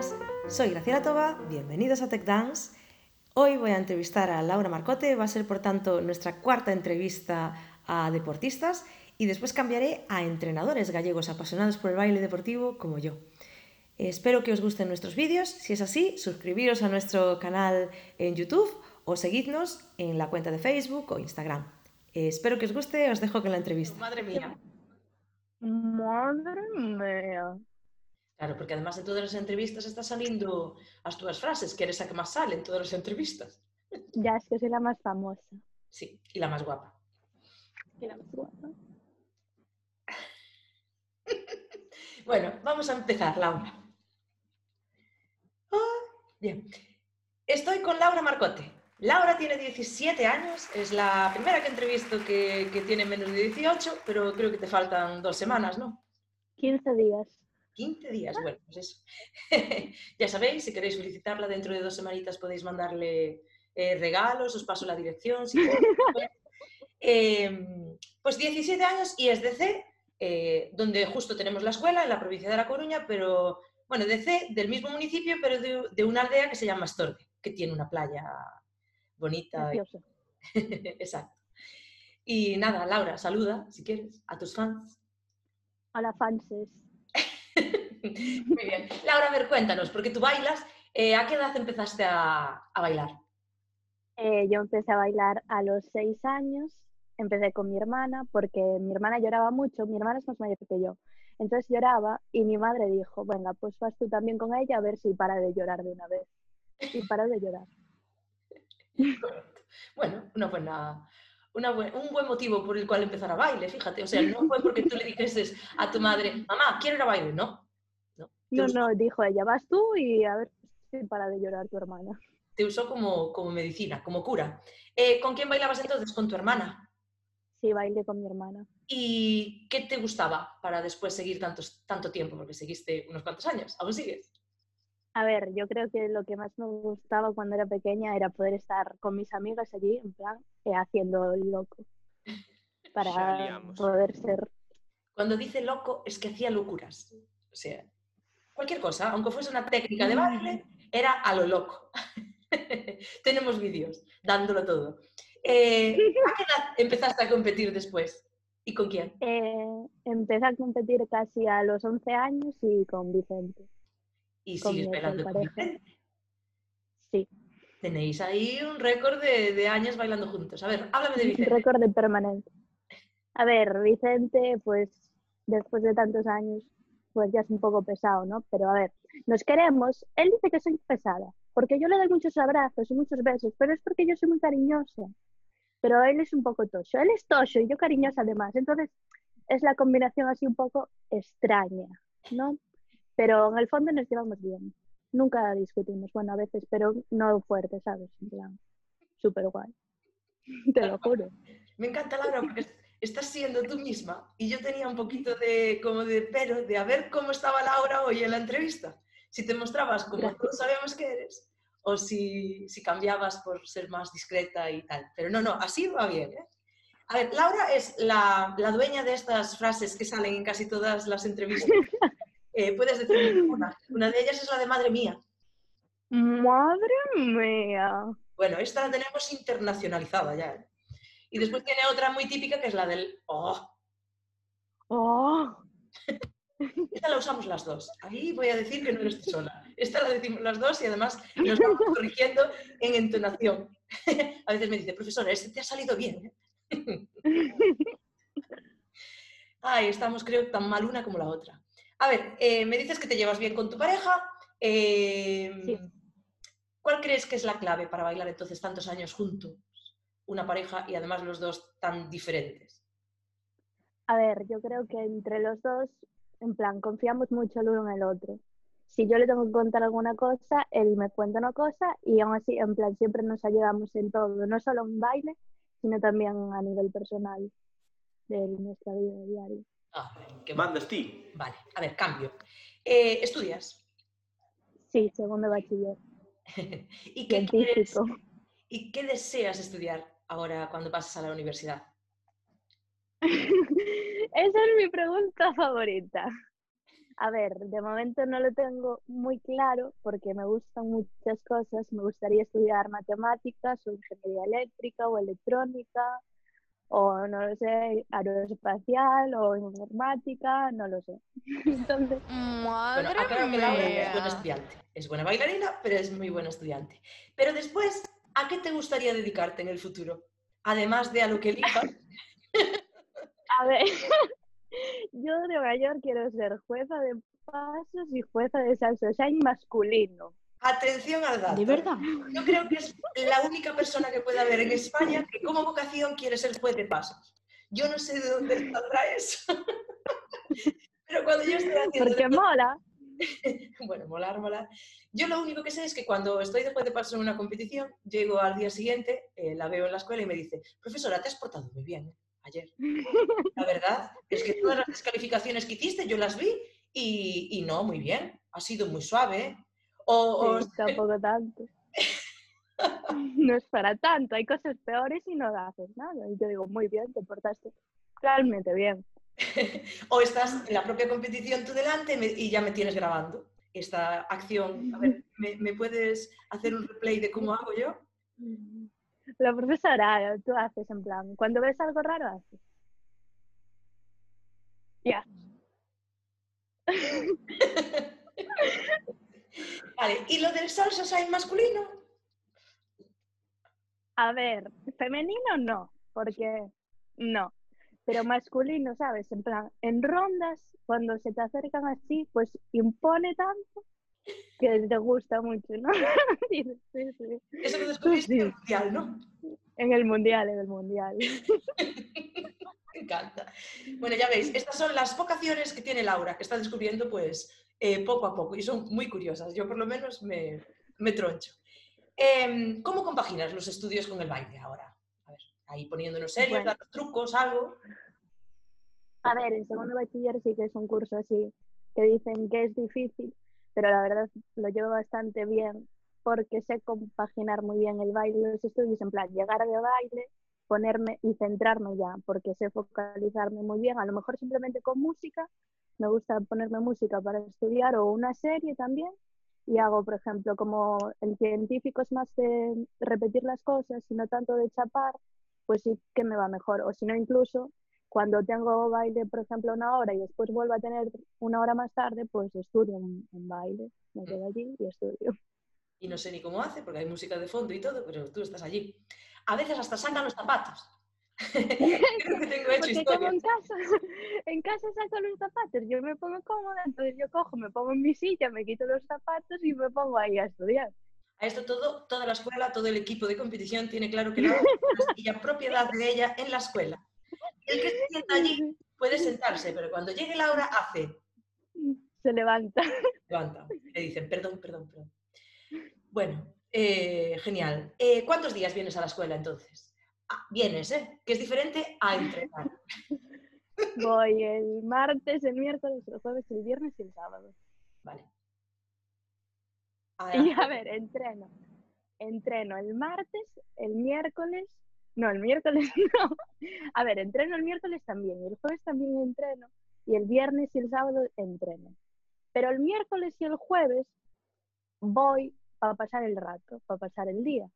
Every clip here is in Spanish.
buenas, soy Graciela Toba, bienvenidos a Tech Dance. Hoy voy a entrevistar a Laura Marcote, va a ser por tanto nuestra cuarta entrevista a deportistas y después cambiaré a entrenadores gallegos apasionados por el baile deportivo como yo. Espero que os gusten nuestros vídeos, si es así, suscribiros a nuestro canal en YouTube o seguidnos en la cuenta de Facebook o Instagram. Espero que os guste, os dejo con la entrevista. Madre mía. Madre mía. Claro, porque además de todas las entrevistas está saliendo las túas frases, que eres la que más sale en todas las entrevistas. Ya es que soy la más famosa. Sí, y la más guapa. Y la más guapa. Bueno, vamos a empezar, Laura. Ah, bien. Estoy con Laura Marcote. Laura tiene 17 años, es la primera que entrevisto que, que tiene menos de 18, pero creo que te faltan dos semanas, ¿no? 15 días. 15 días, bueno, pues eso. ya sabéis, si queréis felicitarla dentro de dos semanitas podéis mandarle eh, regalos, os paso la dirección. Si eh, pues 17 años y es de C, eh, donde justo tenemos la escuela, en la provincia de La Coruña, pero bueno, de C, del mismo municipio, pero de, de una aldea que se llama Astorbe, que tiene una playa bonita. y-. Exacto. Y nada, Laura, saluda, si quieres, a tus fans. Hola, fanses. Muy bien. Laura, a ver, cuéntanos, porque tú bailas, eh, ¿a qué edad empezaste a, a bailar? Eh, yo empecé a bailar a los 6 años. Empecé con mi hermana porque mi hermana lloraba mucho. Mi hermana es más mayor que yo. Entonces lloraba y mi madre dijo, venga, pues vas tú también con ella a ver si para de llorar de una vez. Y paró de llorar. Bueno, una buena, una buen- un buen motivo por el cual empezar a baile, fíjate. O sea, no fue porque tú le dijeses a tu madre, mamá, quiero ir a baile, no. No, No, no, dijo ella, vas tú y a ver si para de llorar tu hermana. te usó como, como medicina, como cura. Eh, ¿Con quién bailabas entonces? Con tu hermana. Sí, bailé con mi hermana. ¿Y qué te gustaba para después seguir tantos, tanto tiempo? Porque seguiste unos cuantos años, ¿aún sigues? A ver, yo creo que lo que más me gustaba cuando era pequeña era poder estar con mis amigas allí, en plan, haciendo el loco. Para poder ser. Cuando dice loco es que hacía locuras. O sea, cualquier cosa, aunque fuese una técnica de baile, era a lo loco. Tenemos vídeos dándolo todo. Eh, ¿A qué edad empezaste a competir después? ¿Y con quién? Eh, empecé a competir casi a los 11 años y con Vicente. Y Con sigues bailando con. Vicente. Sí, Tenéis ahí un récord de, de años bailando juntos. A ver, háblame de un Vicente. récord de permanente. A ver, Vicente, pues después de tantos años, pues ya es un poco pesado, ¿no? Pero a ver, nos queremos. Él dice que soy pesada, porque yo le doy muchos abrazos y muchos besos, pero es porque yo soy muy cariñosa. Pero él es un poco tocho. Él es tocho y yo cariñosa además. Entonces, es la combinación así un poco extraña, ¿no? Pero en el fondo nos llevamos bien. Nunca discutimos, bueno, a veces, pero no fuerte, ¿sabes? En plan, súper guay. Te lo juro. Me encanta Laura porque es- estás siendo tú misma y yo tenía un poquito de como de pero de a ver cómo estaba Laura hoy en la entrevista. Si te mostrabas como Gracias. todos sabemos que eres o si, si cambiabas por ser más discreta y tal. Pero no, no, así va bien. ¿eh? A ver, Laura es la, la dueña de estas frases que salen en casi todas las entrevistas. Eh, puedes decir una. Una de ellas es la de madre mía. Madre mía. Bueno, esta la tenemos internacionalizada ya. ¿eh? Y después tiene otra muy típica que es la del oh. Oh, Esta la usamos las dos. Ahí voy a decir que no eres tú sola. Esta la decimos las dos y además nos vamos corrigiendo en entonación. A veces me dice, profesora, este te ha salido bien. ¿eh?". Ay, estamos creo tan mal una como la otra. A ver, eh, me dices que te llevas bien con tu pareja. eh, Sí. ¿Cuál crees que es la clave para bailar entonces tantos años juntos? Una pareja y además los dos tan diferentes. A ver, yo creo que entre los dos, en plan, confiamos mucho el uno en el otro. Si yo le tengo que contar alguna cosa, él me cuenta una cosa y aún así, en plan, siempre nos ayudamos en todo, no solo en baile, sino también a nivel personal de nuestra vida diaria. Ah, ¿Qué mandas ti? Vale, a ver, cambio. Eh, ¿Estudias? Sí, segundo bachiller, ¿Y qué, quieres-. ¿Y qué deseas estudiar ahora cuando pases a la universidad? Esa es mi pregunta favorita. A ver, de momento no lo tengo muy claro porque me gustan muchas cosas. Me gustaría estudiar matemáticas o ingeniería eléctrica o electrónica o no lo sé, aeroespacial o informática, no lo sé. Entonces, Madre bueno, aclaro que Laura es buena estudiante. Es buena bailarina, pero es muy buena estudiante. Pero después, ¿a qué te gustaría dedicarte en el futuro? Además de a lo que elijas. a ver, yo de mayor quiero ser jueza de pasos y jueza de salsa, o sea, masculino. Atención al dato. ¿De verdad? Yo creo que es la única persona que puede haber en España que como vocación quiere ser juez de pasos. Yo no sé de dónde saldrá eso. Pero cuando yo estoy haciendo... Porque mola. bueno, molar, molar. Yo lo único que sé es que cuando estoy después de pasos en una competición, llego al día siguiente, eh, la veo en la escuela y me dice, profesora, te has portado muy bien ¿eh? ayer. La verdad es que todas las descalificaciones que hiciste yo las vi y, y no, muy bien. Ha sido muy suave. ¿eh? O, tampoco tanto. no es para tanto, hay cosas peores y no haces nada. Y yo digo, muy bien, te portaste realmente bien. o estás en la propia competición tú delante y ya me tienes grabando esta acción. A ver, ¿me, puedes hacer un replay de cómo hago yo? La profesora, tú haces en plan, cuando ves algo raro, haces. Ya. Vale, ¿y lo del salsa hay masculino? A ver, femenino no, porque no. Pero masculino, ¿sabes? En plan, en rondas, cuando se te acercan así, pues impone tanto que te gusta mucho, ¿no? sí, sí. Eso lo descubriste en el mundial, ¿no? En el mundial, en el mundial. Me encanta. Bueno, ya veis, estas son las vocaciones que tiene Laura, que está descubriendo, pues, eh, poco a poco y son muy curiosas. Yo por lo menos me, me troncho. Em, ¿Cómo compaginas los estudios con el baile ahora? A ver, ahí poniéndonos serios, bueno. trucos, algo. A ver, en segundo bachiller sí que es un curso así, que dicen que es difícil, pero la verdad lo llevo bastante bien porque sé compaginar muy bien el baile y los estudios, en plan, llegar de baile, ponerme y centrarme ya, porque sé focalizarme muy bien, a lo mejor simplemente con música, me gusta ponerme música para estudiar o una serie también y hago, por ejemplo, como el científico es más de repetir las cosas y no tanto de chapar, pues sí que me va mejor. O si no, incluso cuando tengo baile, por ejemplo, una hora y después vuelvo a tener una hora más tarde, pues estudio un, baile, me quedo allí y estudio. Y no sé ni cómo hace, porque hay música de fondo y todo, pero tú estás allí. A veces hasta sacan los zapatos. Creo que tengo hecho Porque como en casa, en casa saco los zapatos, yo me pongo cómoda, entonces yo cojo, me pongo en mi silla, me quito los zapatos y me pongo ahí a estudiar. A esto todo, toda la escuela, todo el equipo de competición tiene claro que la silla propiedad de ella en la escuela. El que se sienta allí puede sentarse, pero cuando llegue la hora hace. Se levanta. Se levanta. Le dicen, perdón, perdón, perdón. Bueno, eh, genial. Eh, ¿Cuántos días vienes a la escuela entonces? Ah, vienes, ¿eh? Que es diferente a entrenar. Voy el martes, el miércoles, el jueves, el viernes y el sábado. Vale. Y a ver, entreno. Entreno el martes, el miércoles. No, el miércoles no. A ver, entreno el miércoles también. Y el jueves también entreno. Y el viernes y el sábado entreno. Pero el miércoles y el jueves voy para pasar el rato, para pasar el día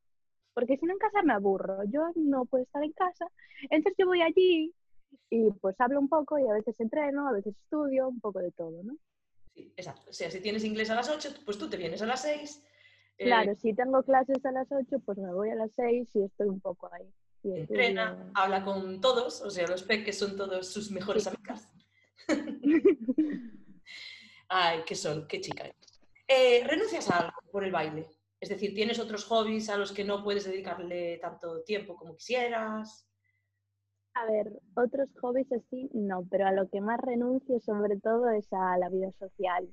porque si no en casa me aburro, yo no puedo estar en casa, entonces yo voy allí y pues hablo un poco y a veces entreno, a veces estudio, un poco de todo, ¿no? Sí, exacto. O sea, si tienes inglés a las 8, pues tú te vienes a las 6. Eh, claro, si tengo clases a las 8, pues me voy a las 6 y estoy un poco ahí. Entrena, habla con todos, o sea, los peques son todos sus mejores amigas. Ay, qué sol, qué chica. Eh, ¿Renuncias a algo por el baile? Es decir, ¿tienes otros hobbies a los que no puedes dedicarle tanto tiempo como quisieras? A ver, otros hobbies así no, pero a lo que más renuncio sobre todo es a la vida social.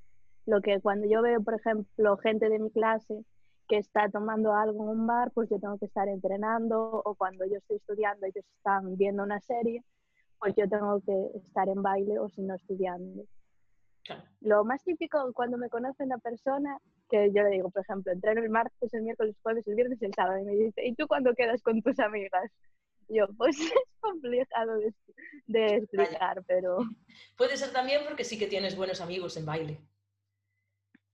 Lo que cuando yo veo, por ejemplo, gente de mi clase que está tomando algo en un bar, pues yo tengo que estar entrenando o cuando yo estoy estudiando ellos están viendo una serie, pues yo tengo que estar en baile o si no estudiando. Lo más típico cuando me conoce una persona, que yo le digo, por ejemplo, entreno el martes, el miércoles, el jueves, el viernes y el sábado, y me dice, ¿y tú cuándo quedas con tus amigas? Yo, pues es complicado de, de explicar, pero... Puede ser también porque sí que tienes buenos amigos en baile.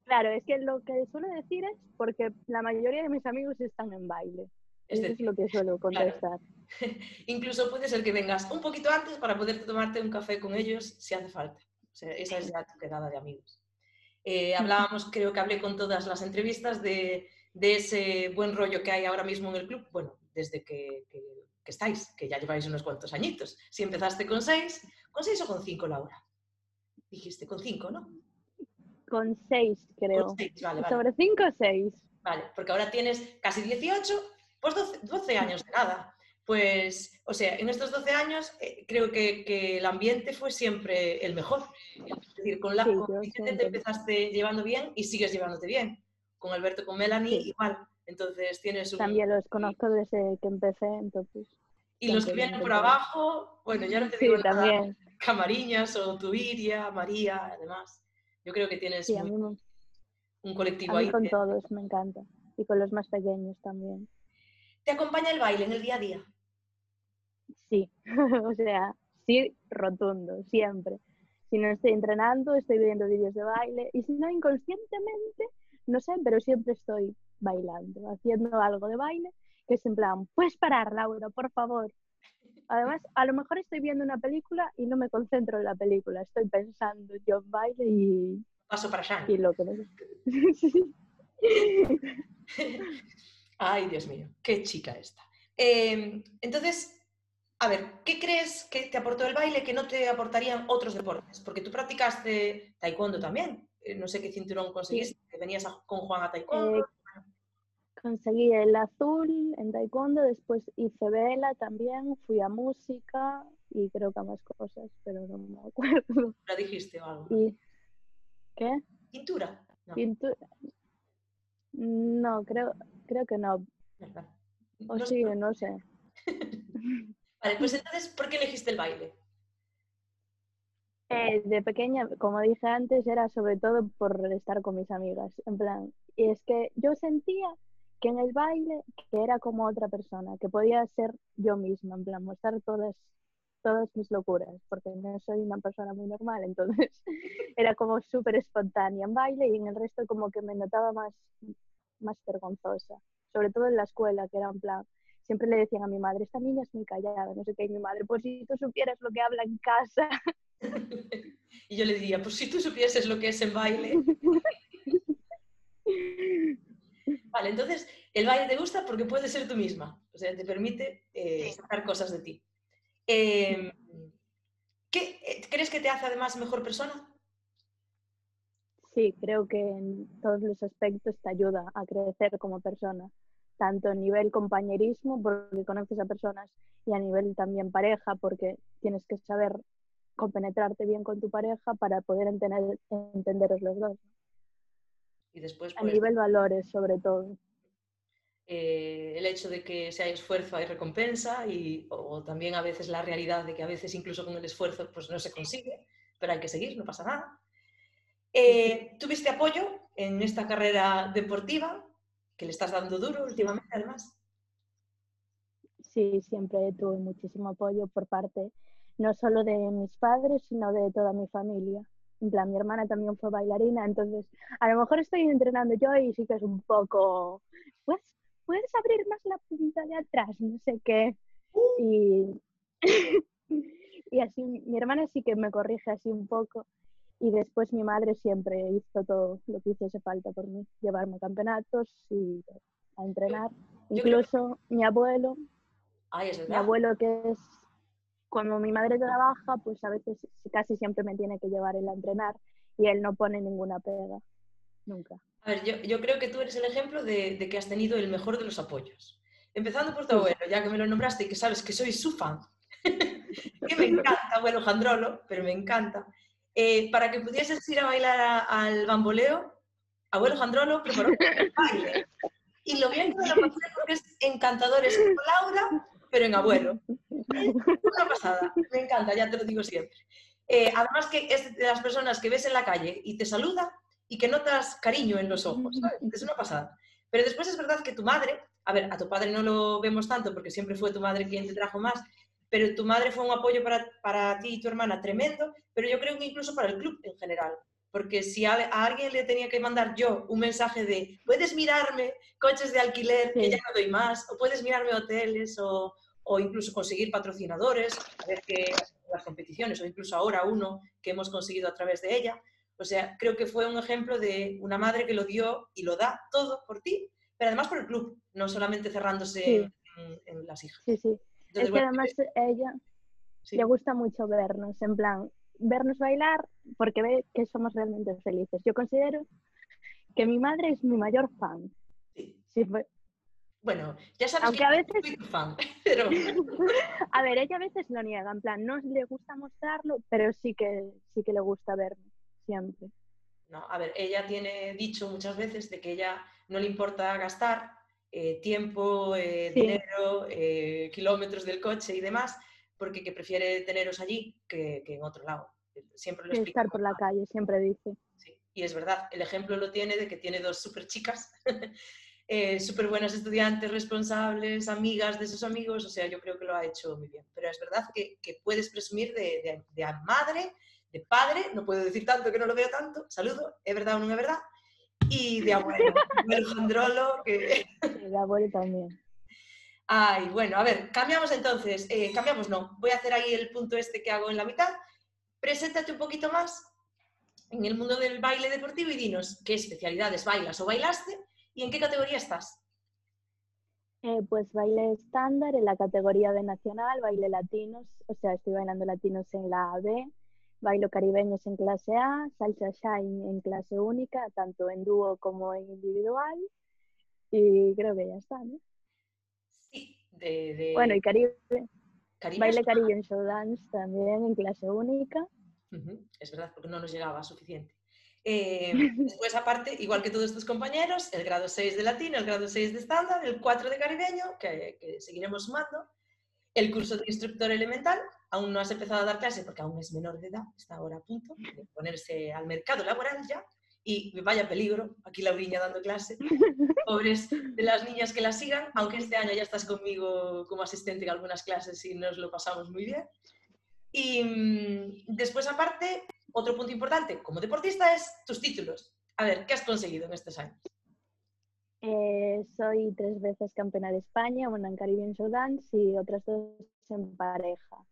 Claro, es que lo que suelo decir es porque la mayoría de mis amigos están en baile. Es Eso decir, es lo que suelo contestar. Incluso puede ser que vengas un poquito antes para poder tomarte un café con ellos si hace falta. O sea, esa es ya tu quedada de amigos. Eh, hablábamos, creo que hablé con todas las entrevistas de, de, ese buen rollo que hay ahora mismo en el club. Bueno, desde que, que, que, estáis, que ya lleváis unos cuantos añitos. Si empezaste con seis, ¿con seis o con cinco, Laura? Dijiste con cinco, ¿no? Con seis, creo. Con seis, vale, vale. Sobre cinco o seis. Vale, porque ahora tienes casi 18 pues 12, 12, años de nada. Pues, o sea, en estos 12 años eh, creo que, que, el ambiente fue siempre el mejor. Es decir, con la Sí, con te empezaste llevando bien y sigues llevándote bien. Con Alberto, con Melanie, Sí. igual. Entonces tienes un... También los conozco desde que empecé, entonces. Y los que vienen por abajo, bueno, ya no te Sí, digo nada, también. Camariñas o Tuiria, María, además. Yo creo que tienes Sí, me- un colectivo a mí ahí. con que- todos me encanta. Y con los más pequeños también. ¿Te acompaña el baile en el día a día? Sí, o sea, sí, rotundo, siempre. Si no estoy entrenando, estoy viendo vídeos de baile y si no, inconscientemente, no sé, pero siempre estoy bailando, haciendo algo de baile, que es en plan, puedes parar, Laura, por favor. Además, a lo mejor estoy viendo una película y no me concentro en la película, estoy pensando yo en baile y, Paso para Shang. y lo que Ay, Dios mío, qué chica esta. Eh, entonces, a ver, ¿qué crees que te aportó el baile que no te aportarían otros deportes? Porque tú practicaste taekwondo también. Eh, no sé qué cinturón conseguiste, que venías a- con Juan a taekwondo. Eh, Conseguí el azul en taekwondo, después hice vela también, fui a música y creo que a más cosas, pero no me acuerdo. ¿La dijiste o algo? ¿Y qué? ¿Pintura? No, ¿Pintura? No, creo, creo que no. O No sí, no sé. Vale, pues entonces, ¿por qué elegiste el baile? Eh, de pequeña, como dije antes, era sobre todo por estar con mis amigas. En plan, y es que yo sentía que en el baile que era como otra persona, que podía ser yo misma, en plan, mostrar todas, todas mis locuras, porque no soy una persona muy normal, entonces era como súper espontánea en baile y en el resto como que me notaba más, más vergonzosa, sobre todo en la escuela, que era en plan, siempre le decían a mi madre, esta niña es muy callada, no sé qué, y mi madre, pues si tú supieras lo que habla en casa. Y yo le diría, pues si tú supieses lo que es el baile. Vale, entonces, el baile te gusta porque puedes ser tú misma. O sea, te permite eh, sacar cosas de ti. Eh, ¿qué, eh, ¿Crees que te hace además mejor persona? Sí, creo que en todos los aspectos te ayuda a crecer como persona, tanto a nivel compañerismo, porque conoces a personas, y a nivel también pareja, porque tienes que saber compenetrarte bien con tu pareja para poder entender, entenderos los dos. Y después, A pues, nivel valores, sobre todo. eh, el hecho de que si hay esfuerzo hay recompensa y o también a veces la realidad de que a veces incluso con el esfuerzo pues no se consigue, pero hay que seguir, no pasa nada. Eh, ¿Tuviste apoyo en esta carrera deportiva que le estás dando duro últimamente además? Sí, siempre tuve muchísimo apoyo por parte no solo de mis padres, sino de toda mi familia. En plan, mi hermana también fue bailarina, entonces a lo mejor estoy entrenando yo y sí que es un poco, pues, puedes abrir más la punta de atrás, no sé qué. Y, y así, mi hermana sí que me corrige así un poco. Y después mi madre siempre hizo todo lo que hiciese falta por mí, llevarme a campeonatos y a entrenar. yo Incluso mi abuelo, Ay, es mi abuelo que es, cuando mi madre trabaja, pues a veces casi siempre me tiene que llevar él a entrenar y él no pone ninguna pega, nunca. A ver, yo, yo creo que tú eres el ejemplo de, de que has tenido el mejor de los apoyos. Empezando por tu Sí. abuelo, ya que me lo nombraste y que sabes que soy su fan. que me encanta, abuelo Jandrolo, pero me encanta. Eh, para que pudieses ir a bailar a- al bamboleo, abuelo Jandrolo preparó el baile. Y lo bien que lo pasé porque es encantador, es como Laura, pero en abuelo. Es una pasada, me encanta, ya te lo digo siempre. Eh, además que es de las personas que ves en la calle y te saluda y que notas cariño en los ojos, ¿sabes? Es una pasada. Pero después es verdad que tu madre, a ver, a tu padre no lo vemos tanto porque siempre fue tu madre quien te trajo más, pero tu madre fue un apoyo para, para ti y tu hermana tremendo, pero yo creo que incluso para el club en general. Porque si a, alguien le tenía que mandar yo un mensaje de, puedes mirarme coches de alquiler, que ya no doy más, o puedes mirarme hoteles, o, o incluso conseguir patrocinadores, a ver qué las competiciones, o incluso ahora uno que hemos conseguido a través de ella. O sea, creo que fue un ejemplo de una madre que lo dio y lo da todo por ti, pero además por el club, no solamente cerrándose en, las hijas. Sí, sí. Es que además ella le gusta mucho vernos, en plan, vernos bailar porque ve que somos realmente felices. Yo considero que mi madre es mi mayor fan. Sí. sí bueno, ya sabes Aunque que a veces... soy fan, pero... a ver, ella a veces lo niega, en plan, no le gusta mostrarlo, pero sí que, sí que le gusta verme, siempre. No, a ver, ella tiene dicho muchas veces de que ella no le importa gastar eh, tiempo, eh, dinero, eh, kilómetros del coche y demás, porque que prefiere teneros allí que, en otro lado. Siempre lo explica. Estar por la calle, siempre dice. Sí, y es verdad, el ejemplo lo tiene de que tiene dos super chicas, eh, súper buenas estudiantes, responsables, amigas de sus amigos, o sea, yo creo que lo ha hecho muy bien. Pero es verdad que, que puedes presumir de, de, de, madre, de padre, no puedo decir tanto que no lo veo tanto, saludo, es verdad o no es verdad, y de abuelo, el jandrolo que... De abuelo también. Ay, bueno, a ver, cambiamos entonces, eh, cambiamos no, voy a hacer ahí el punto este que hago en la mitad. Preséntate un poquito más en el mundo del baile deportivo y dinos qué especialidades bailas o bailaste y en qué categoría estás. Eh, pues baile estándar en la categoría de nacional, baile latinos, o sea, estoy bailando latinos en la B, bailo caribeños en clase A, salsa shine en clase única, tanto en dúo como en individual, y creo que ya está, ¿no? Bueno, y Caribe. Baile Caribe en Show Dance también en clase única. Es verdad, porque no nos llegaba suficiente. Eh, después, aparte, igual que todos tus compañeros, el grado 6 de latino, el grado 6 de estándar, el 4 de caribeño, que, que, seguiremos sumando, el curso de instructor elemental, aún no has empezado a dar clase porque aún es menor de edad, está ahora a punto de ponerse al mercado laboral ya, y vaya peligro, aquí Lauriña dando clase, pobres de las niñas que la sigan, aunque este año ya estás conmigo como asistente en algunas clases y nos lo pasamos muy bien. Y mm, después, aparte, otro punto importante como deportista es tus títulos. A ver, ¿qué has conseguido en estos años? Eh, soy tres veces campeona de España, una en Caribbean Show Dance y otras dos en pareja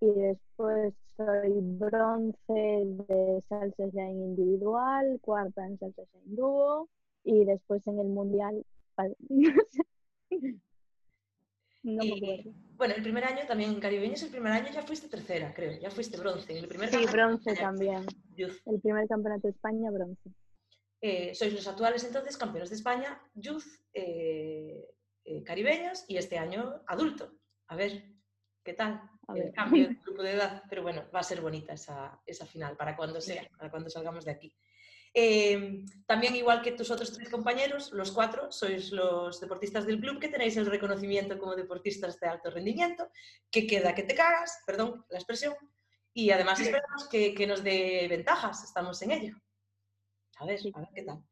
y después soy bronce de salsa en individual, cuarta en salsa en dúo y después en el mundial no me acuerdo. Bueno, el primer año también en Caribeños, el primer año ya fuiste tercera, creo, ya fuiste bronce. El primer sí, bronce también. El primer campeonato de España, bronce. Eh, sois los actuales entonces campeones de España, youth, eh, eh, caribeños y este año adulto. A ver, ¿qué tal? El cambio de grupo de edad, pero bueno, va a ser bonita esa, esa final para cuando sea, para cuando salgamos de aquí. Em, también, igual que tus otros tres compañeros, los cuatro sois los deportistas del club que tenéis el reconocimiento como deportistas de alto rendimiento, que queda que te cagas, perdón la expresión, y además esperamos que, que nos dé ventajas, estamos en ello. A ver, a ver qué tal.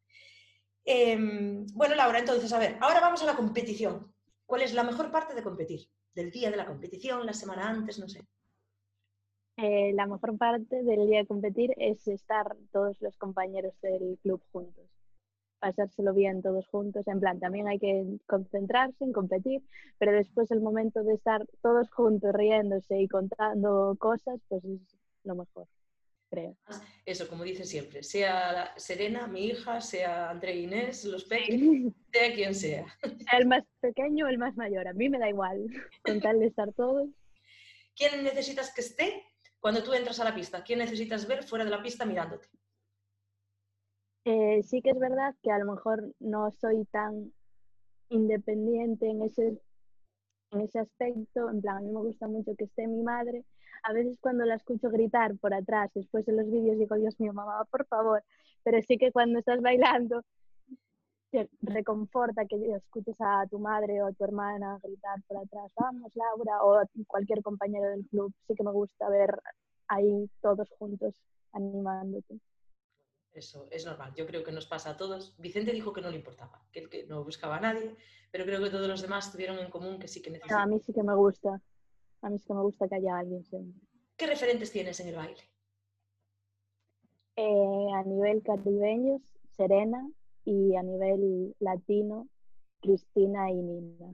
Em, bueno, Laura, entonces, a ver, ahora vamos a la competición. ¿Cuál es la mejor parte de competir? Del día de la competición, la semana antes, no sé? Eh, la mejor parte del día de competir es estar todos los compañeros del club juntos, pasárselo bien todos juntos, en plan, también hay que concentrarse en competir, pero después el momento de estar todos juntos riéndose y contando cosas, pues es lo mejor. Creo. Eso, como dice siempre, sea Serena, mi hija, sea André Inés, los pequeños, sea quien sea. El más pequeño o el más mayor, a mí me da igual, con tal de estar todos. ¿Quién necesitas que esté cuando tú entras a la pista? ¿Quién necesitas ver fuera de la pista mirándote? Eh, sí que es verdad que a lo mejor no soy tan independiente en ese, en ese aspecto, en plan, a mí me gusta mucho que esté mi madre, a veces cuando la escucho gritar por atrás, después de los vídeos digo, Dios mío, mamá, por favor, pero sí que cuando estás bailando te reconforta que escuches a tu madre o a tu hermana gritar por atrás, vamos Laura, o cualquier compañero del club, sí que me gusta ver ahí todos juntos animándote. Eso es normal. Yo creo que nos pasa a todos. Vicente dijo que no le importaba, que que no buscaba a nadie, pero creo que todos los demás tuvieron en común que sí que No, a mí sí que me gusta. A mí sí que me gusta que haya alguien siempre. ¿Qué referentes tienes en el baile? Eh, a nivel caribeño, Serena, y a nivel latino, Cristina y Nina.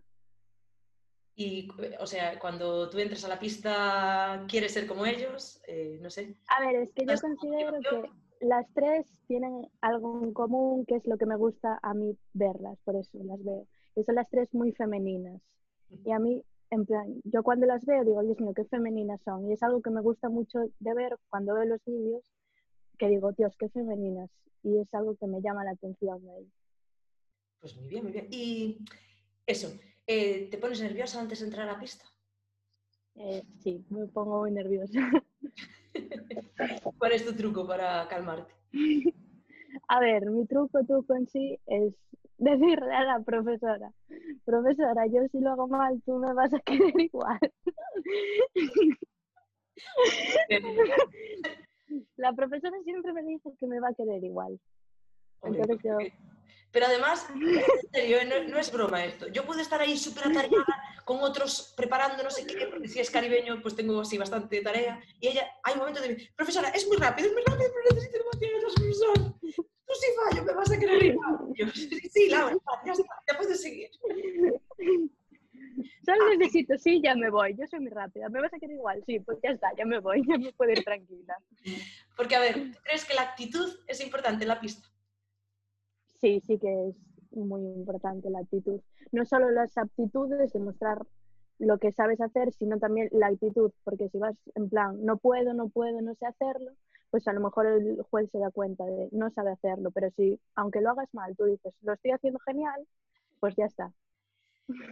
Y, o sea, cuando tú entras a la pista, ¿quieres ser como ellos? Eh, no sé. A ver, es que yo ¿Tienes considero que las tres tienen algo en común, que es lo que me gusta a mí verlas, por eso las veo. Y son las tres muy femeninas. Y a mí, en plan, yo cuando las veo digo, Dios mío, qué femeninas son. Y es algo que me gusta mucho de ver cuando veo los vídeos, que digo, Dios, qué femeninas. Y es algo que me llama la atención de ellas. Pues muy bien, muy bien. Y eso, eh, ¿te pones nerviosa antes de entrar a la pista? Eh, sí, me pongo muy nerviosa. ¿Cuál es tu truco para calmarte? A ver, mi truco, truco en sí es decirle a la profesora, profesora, yo si lo hago mal, tú me vas a querer igual. La profesora siempre me dice que me va a querer igual. Entonces yo- Pero además, en serio, eh, no, no es broma esto. Yo puedo estar ahí súper atareada con otros preparando no sé qué, porque si es caribeño, pues tengo así bastante tarea. Y ella, hay un momento de, profesora, es muy rápido, es muy rápido, pero necesito demasiado otros profesor. Tú sí fallo, me vas a querer. Y yo, sí, sí, Laura, ya está, ya puedes seguir. Solo necesito, sí, ya me voy. Yo soy muy rápida. ¿Me vas a querer igual? Sí, pues ya está, ya me voy, ya me puedo ir tranquila. Porque, a ver, ¿tú crees que la actitud es importante en la pista? Sí, sí que es muy importante la actitud. No solo las aptitudes, demostrar lo que sabes hacer, sino también la actitud, porque si vas en plan, no puedo, no puedo, no sé hacerlo, pues a lo mejor el juez se da cuenta de no sabe hacerlo, pero si, aunque lo hagas mal, tú dices, lo estoy haciendo genial, pues ya está.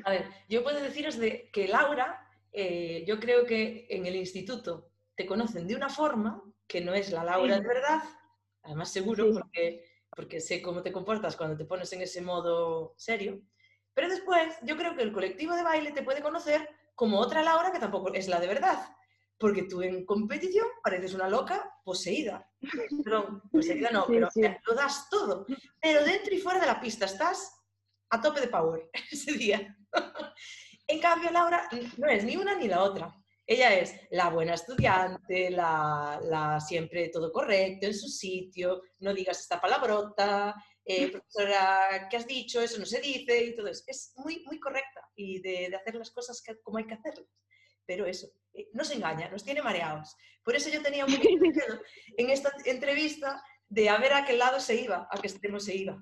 A ver, yo puedo deciros de que Laura, eh, yo creo que en el instituto te conocen de una forma que no es la Laura de verdad, además seguro, Sí. porque, porque sé cómo te comportas cuando te pones en ese modo serio, pero después yo creo que el colectivo de baile te puede conocer como otra Laura que tampoco es la de verdad, porque tú en competición pareces una loca poseída. Perdón, poseída no, Sí, pero sí. lo das todo, pero dentro y fuera de la pista estás a tope de power ese día. En cambio, Laura no es ni una ni la otra. Ella es la buena estudiante, la, la siempre todo correcto, en su sitio, no digas esta palabrota, eh, profesora, ¿qué has dicho? Eso no se dice y todo eso. Es muy, muy correcta y de, de hacer las cosas que- como hay que hacerlas. Pero eso, eh, nos engaña, nos tiene mareados. Por eso yo tenía un miedo en esta entrevista de a ver a qué lado se iba, a qué extremo se iba.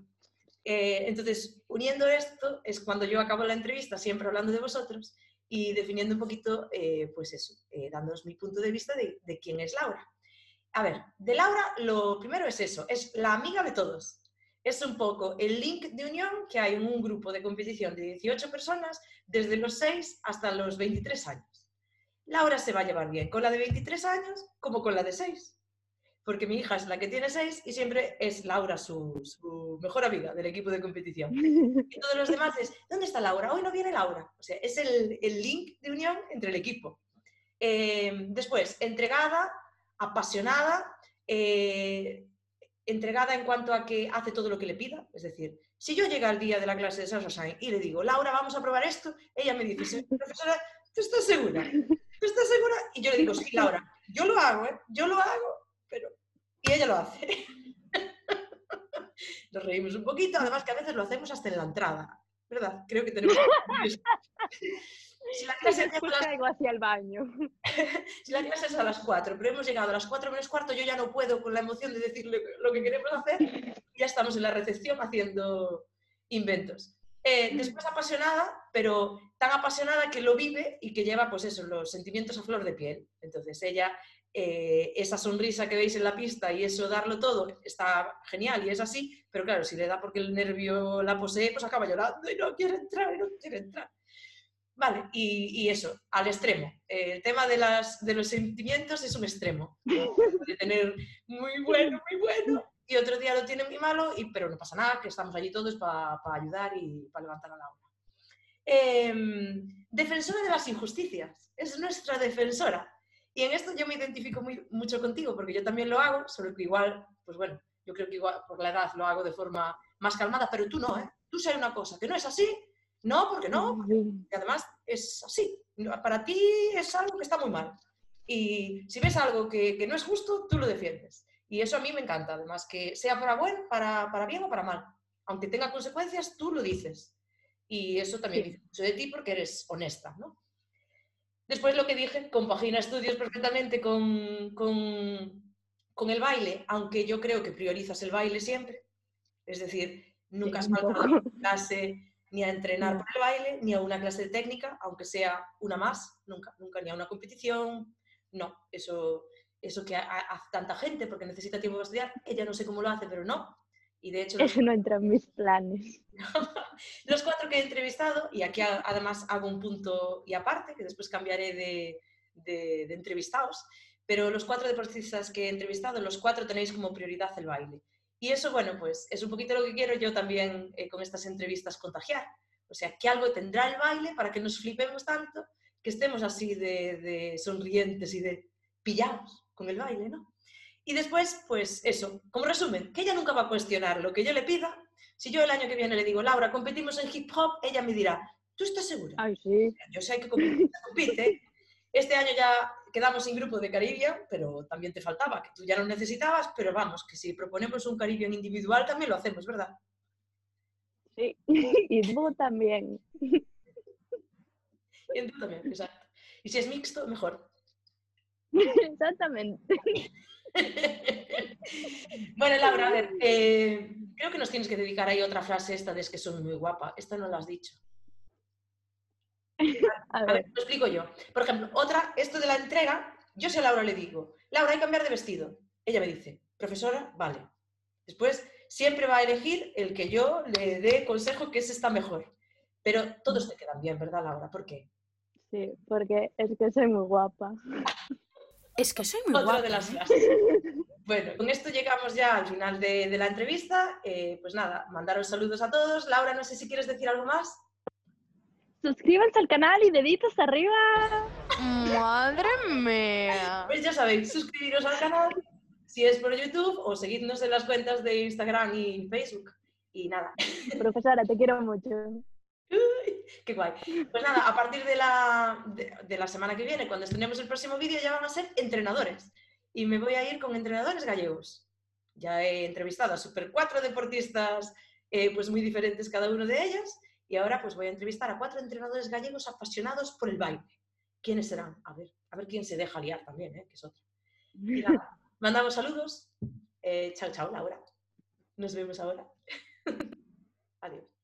Eh, entonces, uniendo esto, es cuando yo acabo la entrevista, siempre hablando de vosotros y definiendo un poquito, eh, pues eso, eh, mi punto de vista de, de quién es Laura. A ver, de Laura lo primero es eso, es la amiga de todos. Es un poco el link de unión que hay en un grupo de competición de 18 personas desde los 6 hasta los 23 años. Laura se va a llevar bien con la de 23 años como con la de 6 porque mi hija es la que tiene seis y siempre es Laura su, su mejor amiga del equipo de competición. Y todos los demás es, ¿dónde está Laura? Hoy no viene Laura. O sea, es el, el link de unión entre el equipo. Eh, después, entregada, apasionada, eh, entregada en cuanto a que hace todo lo que le pida. Es decir, si yo llego al día de la clase de Sasha Sain y le digo, Laura, vamos a probar esto, ella me dice, "Sí, profesora, ¿tú estás segura? ¿Tú estás segura? Y yo le digo, sí, Laura, yo lo hago, ¿eh? Yo lo hago. Y ella lo hace. Nos reímos un poquito, además que a veces lo hacemos hasta en la entrada, ¿verdad? Creo que tenemos... Si la clase Después las hacia el baño. si la clase es a las 4, pero hemos llegado a las 4 menos cuarto, yo ya no puedo con la emoción de decirle lo que queremos hacer ya estamos en la recepción haciendo inventos. Eh, después apasionada, pero tan apasionada que lo vive y que lleva, pues eso, los sentimientos a flor de piel. Entonces ella, eh, esa sonrisa que veis en la pista y eso darlo todo, está genial y es así, pero claro, si le da porque el nervio la posee, pues acaba llorando y no quiere entrar y no quiere entrar. Vale, y, eso, al extremo. Eh, el tema de, las, de los sentimientos es un extremo. Puede tener muy bueno, muy bueno, y otro día lo tiene muy malo, y, pero no pasa nada, que estamos allí todos para ayudar y para levantar a la obra. Em, defensora de las injusticias, es nuestra defensora. Y en esto yo me identifico muy, mucho contigo, porque yo también lo hago, solo que igual, pues bueno, Yo creo que igual por la edad lo hago de forma más calmada, pero tú no, ¿eh? Tú sabes una cosa, que no es así, no, porque no, y además es así. Para ti es algo que está muy mal. Y si ves algo que, que, no es justo, tú lo defiendes. Y eso a mí me encanta, además, que sea para, bueno, para, para bien o para mal. Aunque tenga consecuencias, tú lo dices. Y eso también sí. dice mucho de ti porque eres honesta, ¿no? Después lo que dije, compagina estudios perfectamente con, con, con, el baile, aunque yo creo que priorizas el baile siempre. Es decir, nunca has faltado a clase ni a entrenar por el baile, ni a una clase de técnica, aunque sea una más, nunca, nunca, ni a una competición. No, eso, eso que hace tanta gente porque necesita tiempo para estudiar, ella no sé cómo lo hace, pero no. Y de hecho... Eso no entra en mis planes. los cuatro que he entrevistado, y aquí además hago un punto y aparte, que después cambiaré de, de, de entrevistados, pero los cuatro deportistas que he entrevistado, los cuatro tenéis como prioridad el baile. Y eso, bueno, pues es un poquito lo que quiero yo también eh, con estas entrevistas contagiar. O sea, que algo tendrá el baile para que nos flipemos tanto, que estemos así de, de sonrientes y de pillados con el baile, ¿no? Y después, pues eso, como resumen, que ella nunca va a cuestionar lo que yo le pida. Si yo el año que viene le digo, Laura, competimos en hip hop, ella me dirá, ¿tú estás segura? Ay, sí. Yo sé que compite. Este año ya quedamos sin grupo de Caribbean, pero también te faltaba, que tú ya lo necesitabas, pero vamos, que si proponemos un Caribbean individual también lo hacemos, ¿verdad? Sí, y tú también. Y tú también, exacto. Y si es mixto, mejor. Exactamente. bueno, Laura, a ver, eh, creo que nos tienes que dedicar ahí otra frase esta de es que soy muy guapa. Esta no la has dicho. A ver. A ver, lo explico yo. Por ejemplo, otra, esto de la entrega, yo si a Laura le digo, Laura, hay que cambiar de vestido. Ella me dice, profesora, vale. Después, siempre va a elegir el que yo le dé consejo que ese está mejor. Pero todos te quedan bien, ¿verdad, Laura? ¿Por qué? Sí, porque es que soy muy guapa. Es que soy muy Otra guapa. de las ¿eh? frases. Bueno, con esto llegamos ya al final de, de la entrevista. Eh, pues nada, mandaros saludos a todos. Laura, no sé si quieres decir algo más. Suscríbanse al canal y deditos arriba. Madre mía. Pues ya sabéis, suscribiros al canal si es por YouTube o seguidnos en las cuentas de Instagram y Facebook. Y nada, Profesora, te quiero mucho. Qué guay. Pues nada, a partir de la, de, de la semana que viene, cuando estrenemos el próximo vídeo, ya van a ser entrenadores. Y me voy a ir con entrenadores gallegos. Ya he entrevistado a super cuatro deportistas, eh, pues muy diferentes cada uno de ellos. Y ahora pues voy a entrevistar a cuatro entrenadores gallegos apasionados por el baile. ¿Quiénes serán? A ver, a ver quién se deja liar también, ¿eh? que es otra. Y nada, mandamos saludos. Eh, chao, chao, Laura. Nos vemos ahora.